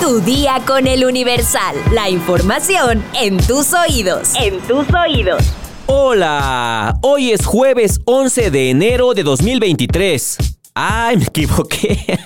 Tu día con el Universal. La información en tus oídos. En tus oídos. Hola, hoy es jueves 11 de enero de 2023. Ay, me equivoqué.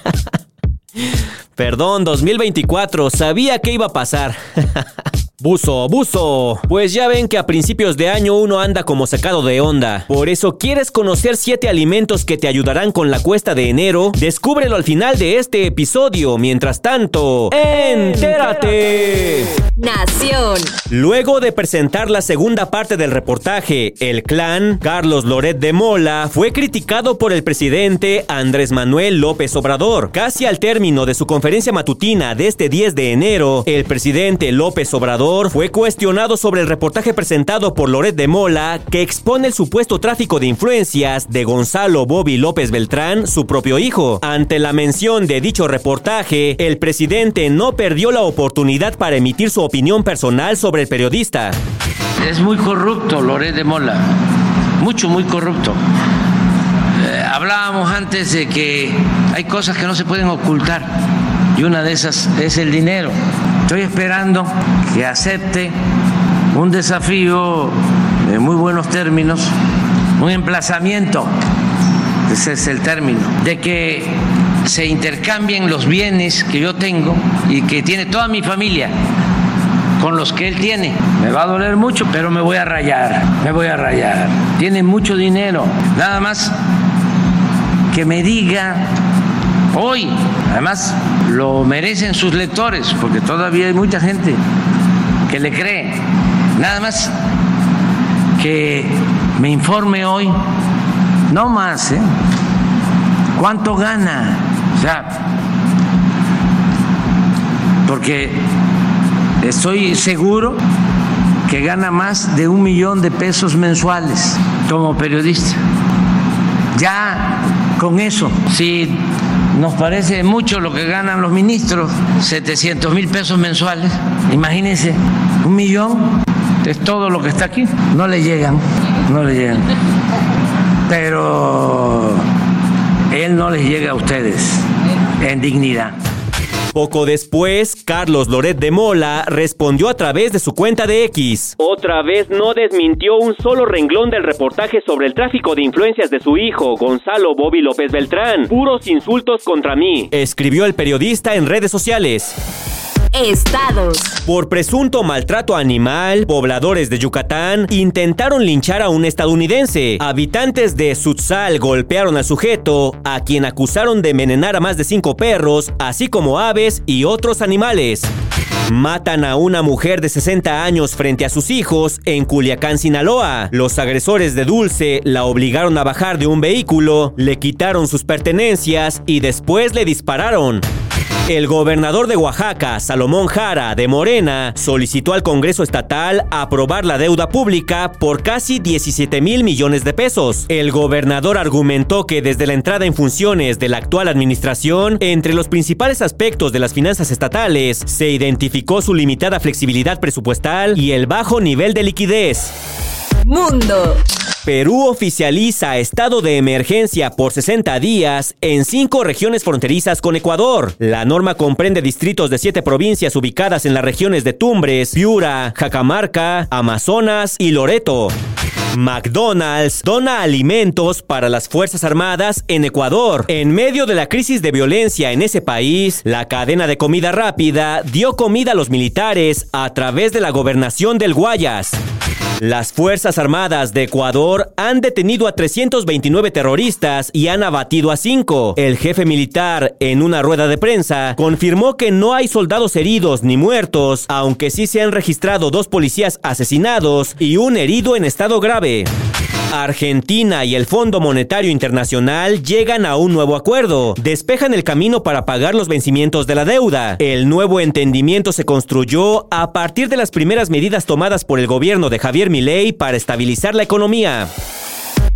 Perdón, 2024, sabía que iba a pasar. Buzo, buzo. Pues ya ven que a principios de año uno anda como sacado de onda. Por eso, ¿quieres conocer 7 alimentos que te ayudarán con la cuesta de enero? Descúbrelo al final de este episodio. Mientras tanto, ¡entérate! Nación. Luego de presentar la segunda parte del reportaje, el clan Carlos Loret de Mola fue criticado por el presidente Andrés Manuel López Obrador. Casi al término de su conferencia matutina de este 10 de enero, el presidente López Obrador fue cuestionado sobre el reportaje presentado por Loret de Mola que expone el supuesto tráfico de influencias de Gonzalo Bobby López Beltrán, su propio hijo. Ante la mención de dicho reportaje, el presidente no perdió la oportunidad para emitir su opinión personal sobre el periodista. Es muy corrupto Loret de Mola, mucho, muy corrupto. Eh, hablábamos antes de que hay cosas que no se pueden ocultar y una de esas es el dinero. Estoy esperando que acepte un desafío en muy buenos términos, un emplazamiento, ese es el término, de que se intercambien los bienes que yo tengo y que tiene toda mi familia con los que él tiene. Me va a doler mucho, pero me voy a rayar, me voy a rayar. Tiene mucho dinero, nada más que me diga hoy. Además, lo merecen sus lectores, porque todavía hay mucha gente que le cree. Nada más que me informe hoy, no más, ¿eh? ¿Cuánto gana? O sea, porque estoy seguro que gana más de un millón de pesos mensuales como periodista. Ya con eso, si nos parece mucho lo que ganan los ministros, 700 mil pesos mensuales. Imagínense, un millón es todo lo que está aquí. No le llegan, no le llegan. Pero él no les llega a ustedes en dignidad. Poco después, Carlos Loret de Mola respondió a través de su cuenta de X. Otra vez no desmintió un solo renglón del reportaje sobre el tráfico de influencias de su hijo, Gonzalo Bobby López Beltrán. Puros insultos contra mí, escribió el periodista en redes sociales. Estados. Por presunto maltrato animal, pobladores de Yucatán intentaron linchar a un estadounidense. Habitantes de Sutzal golpearon al sujeto, a quien acusaron de envenenar a más de cinco perros, así como aves y otros animales. Matan a una mujer de 60 años frente a sus hijos en Culiacán, Sinaloa. Los agresores de Dulce la obligaron a bajar de un vehículo, le quitaron sus pertenencias y después le dispararon. El gobernador de Oaxaca, Salomón Jara, de Morena, solicitó al Congreso Estatal aprobar la deuda pública por casi 17 mil millones de pesos. El gobernador argumentó que desde la entrada en funciones de la actual administración, entre los principales aspectos de las finanzas estatales, se identificó su limitada flexibilidad presupuestal y el bajo nivel de liquidez. Mundo. Perú oficializa estado de emergencia por 60 días en cinco regiones fronterizas con Ecuador. La norma comprende distritos de siete provincias ubicadas en las regiones de Tumbres, Piura, Jacamarca, Amazonas y Loreto. McDonald's dona alimentos para las Fuerzas Armadas en Ecuador. En medio de la crisis de violencia en ese país, la cadena de comida rápida dio comida a los militares a través de la gobernación del Guayas. Las Fuerzas Armadas de Ecuador han detenido a 329 terroristas y han abatido a 5. El jefe militar, en una rueda de prensa, confirmó que no hay soldados heridos ni muertos, aunque sí se han registrado dos policías asesinados y un herido en estado grave. Argentina y el Fondo Monetario Internacional llegan a un nuevo acuerdo. Despejan el camino para pagar los vencimientos de la deuda. El nuevo entendimiento se construyó a partir de las primeras medidas tomadas por el gobierno de Javier Milei para estabilizar la economía.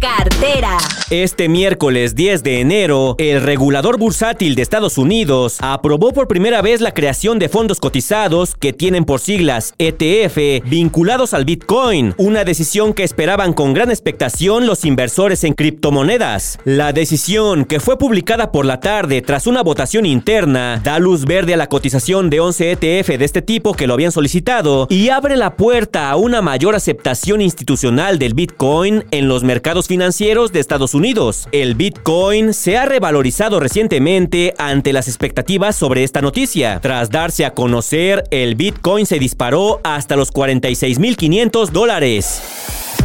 Cartera. Este miércoles 10 de enero, el regulador bursátil de Estados Unidos aprobó por primera vez la creación de fondos cotizados que tienen por siglas ETF vinculados al Bitcoin, una decisión que esperaban con gran expectación los inversores en criptomonedas. La decisión, que fue publicada por la tarde tras una votación interna, da luz verde a la cotización de 11 ETF de este tipo que lo habían solicitado y abre la puerta a una mayor aceptación institucional del Bitcoin en los mercados financieros de Estados Unidos. El Bitcoin se ha revalorizado recientemente ante las expectativas sobre esta noticia. Tras darse a conocer, el Bitcoin se disparó hasta los 46.500 dólares.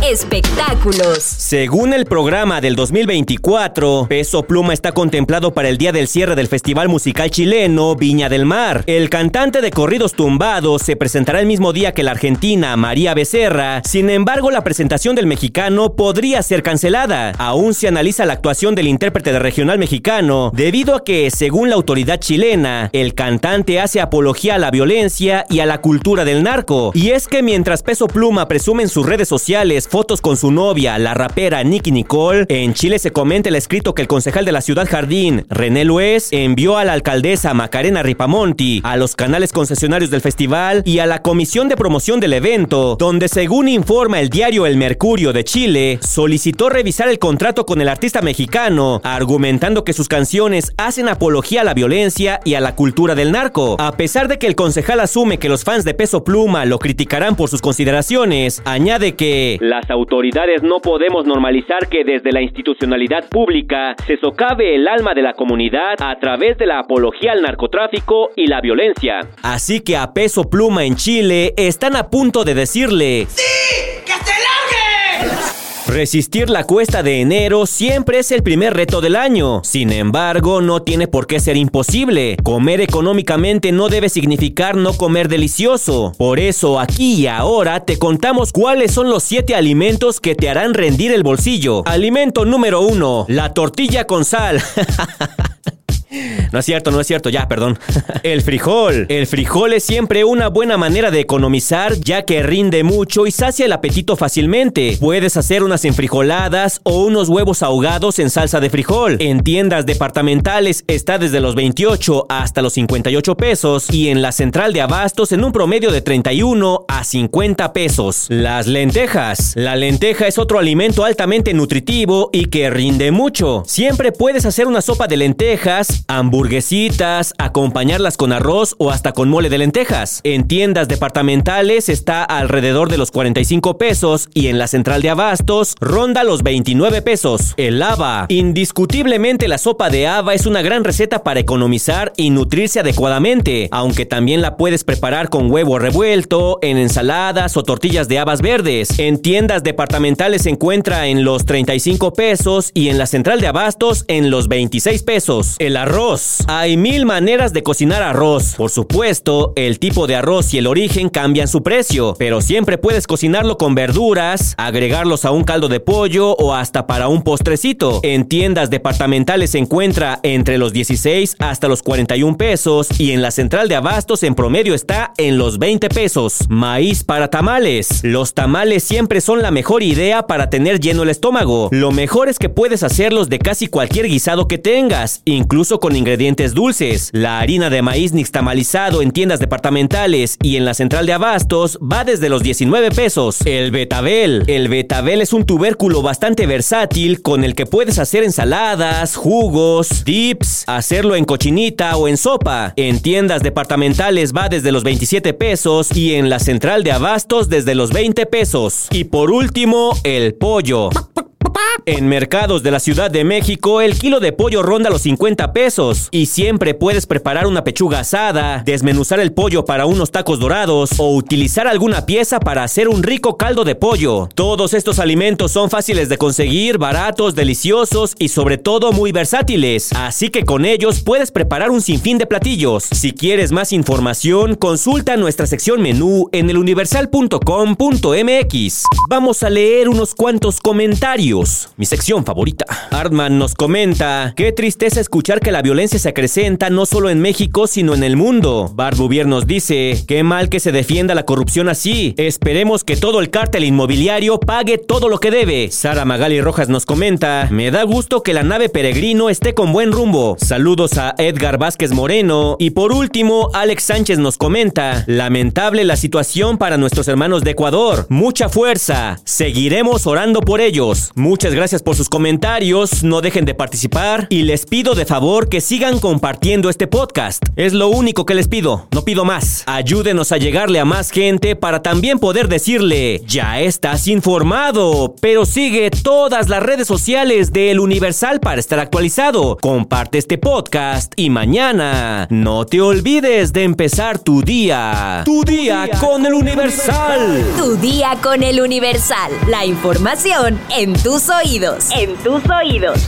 Espectáculos. Según el programa del 2024, Peso Pluma está contemplado para el día del cierre del Festival Musical Chileno Viña del Mar. El cantante de corridos tumbados se presentará el mismo día que la argentina María Becerra. Sin embargo, la presentación del mexicano podría ser cancelada. Aún se analiza la actuación del intérprete de regional mexicano, debido a que, según la autoridad chilena, el cantante hace apología a la violencia y a la cultura del narco. Y es que mientras Peso Pluma presume en sus redes sociales fotos con su novia, la rapera Nicky Nicole, en Chile se comenta el escrito que el concejal de la ciudad Jardín, René Luez, envió a la alcaldesa Macarena Ripamonti, a los canales concesionarios del festival y a la comisión de promoción del evento, donde según informa el diario El Mercurio de Chile, solicitó revisar el contrato con el artista mexicano, argumentando que sus canciones hacen apología a la violencia y a la cultura del narco. A pesar de que el concejal asume que los fans de Peso Pluma lo criticarán por sus consideraciones, añade que las autoridades no podemos normalizar que desde la institucionalidad pública se socave el alma de la comunidad a través de la apología al narcotráfico y la violencia. Así que a peso pluma en Chile están a punto de decirle... ¡Sí! Resistir la cuesta de enero siempre es el primer reto del año. Sin embargo, no tiene por qué ser imposible. Comer económicamente no debe significar no comer delicioso. Por eso, aquí y ahora te contamos cuáles son los 7 alimentos que te harán rendir el bolsillo. Alimento número 1. La tortilla con sal. No es cierto, no es cierto, ya, perdón. El frijol. El frijol es siempre una buena manera de economizar ya que rinde mucho y sacia el apetito fácilmente. Puedes hacer unas enfrijoladas o unos huevos ahogados en salsa de frijol. En tiendas departamentales está desde los 28 hasta los 58 pesos y en la central de abastos en un promedio de 31 a 50 pesos. Las lentejas. La lenteja es otro alimento altamente nutritivo y que rinde mucho. Siempre puedes hacer una sopa de lentejas, hamburguesitas, acompañarlas con arroz o hasta con mole de lentejas. En tiendas departamentales está alrededor de los 45 pesos y en la central de abastos ronda los 29 pesos. El haba. Indiscutiblemente la sopa de haba es una gran receta para economizar y nutrirse adecuadamente, aunque también la puedes preparar con huevo revuelto, en ensaladas o tortillas de habas verdes. En tiendas departamentales se encuentra en los 35 pesos y en la central de abastos en los 26 pesos. El arroz. Hay mil maneras de cocinar arroz. Por supuesto, el tipo de arroz y el origen cambian su precio, pero siempre puedes cocinarlo con verduras, agregarlos a un caldo de pollo o hasta para un postrecito. En tiendas departamentales se encuentra entre los 16 hasta los 41 pesos y en la central de abastos en promedio está en los 20 pesos. Maíz para tamales. Los tamales siempre son la mejor idea para tener lleno el estómago. Lo mejor es que puedes hacerlos de casi cualquier guisado que tengas, incluso con ingredientes dulces. La harina de maíz nixtamalizado en tiendas departamentales y en la central de abastos va desde los 19 pesos. El betabel. El betabel es un tubérculo bastante versátil con el que puedes hacer ensaladas, jugos, dips, hacerlo en cochinita o en sopa. En tiendas departamentales va desde los 27 pesos y en la central de abastos desde los 20 pesos. Y por último, el pollo. En mercados de la Ciudad de México, el kilo de pollo ronda los 50 pesos y siempre puedes preparar una pechuga asada, desmenuzar el pollo para unos tacos dorados o utilizar alguna pieza para hacer un rico caldo de pollo. Todos estos alimentos son fáciles de conseguir, baratos, deliciosos y sobre todo muy versátiles, así que con ellos puedes preparar un sinfín de platillos. Si quieres más información, consulta nuestra sección menú en eluniversal.com.mx. Vamos a leer unos cuantos comentarios. Mi sección favorita. Artman nos comenta, qué tristeza escuchar que la violencia se acrecenta no solo en México, sino en el mundo. Barbuvier nos dice, qué mal que se defienda la corrupción así. Esperemos que todo el cártel inmobiliario pague todo lo que debe. Sara Magali Rojas nos comenta, me da gusto que la nave peregrino esté con buen rumbo. Saludos a Edgar Vázquez Moreno. Y por último, Alex Sánchez nos comenta, lamentable la situación para nuestros hermanos de Ecuador. Mucha fuerza. Seguiremos orando por ellos. Muchas gracias por sus comentarios. No dejen de participar. Y les pido de favor que sigan compartiendo este podcast. Es lo único que les pido. No pido más. Ayúdenos a llegarle a más gente para también poder decirle, ya estás informado, pero sigue todas las redes sociales de El Universal para estar actualizado. Comparte este podcast y mañana no te olvides de empezar tu día. Tu día con El Universal. Tu día con El Universal. La información en tus En tus oídos.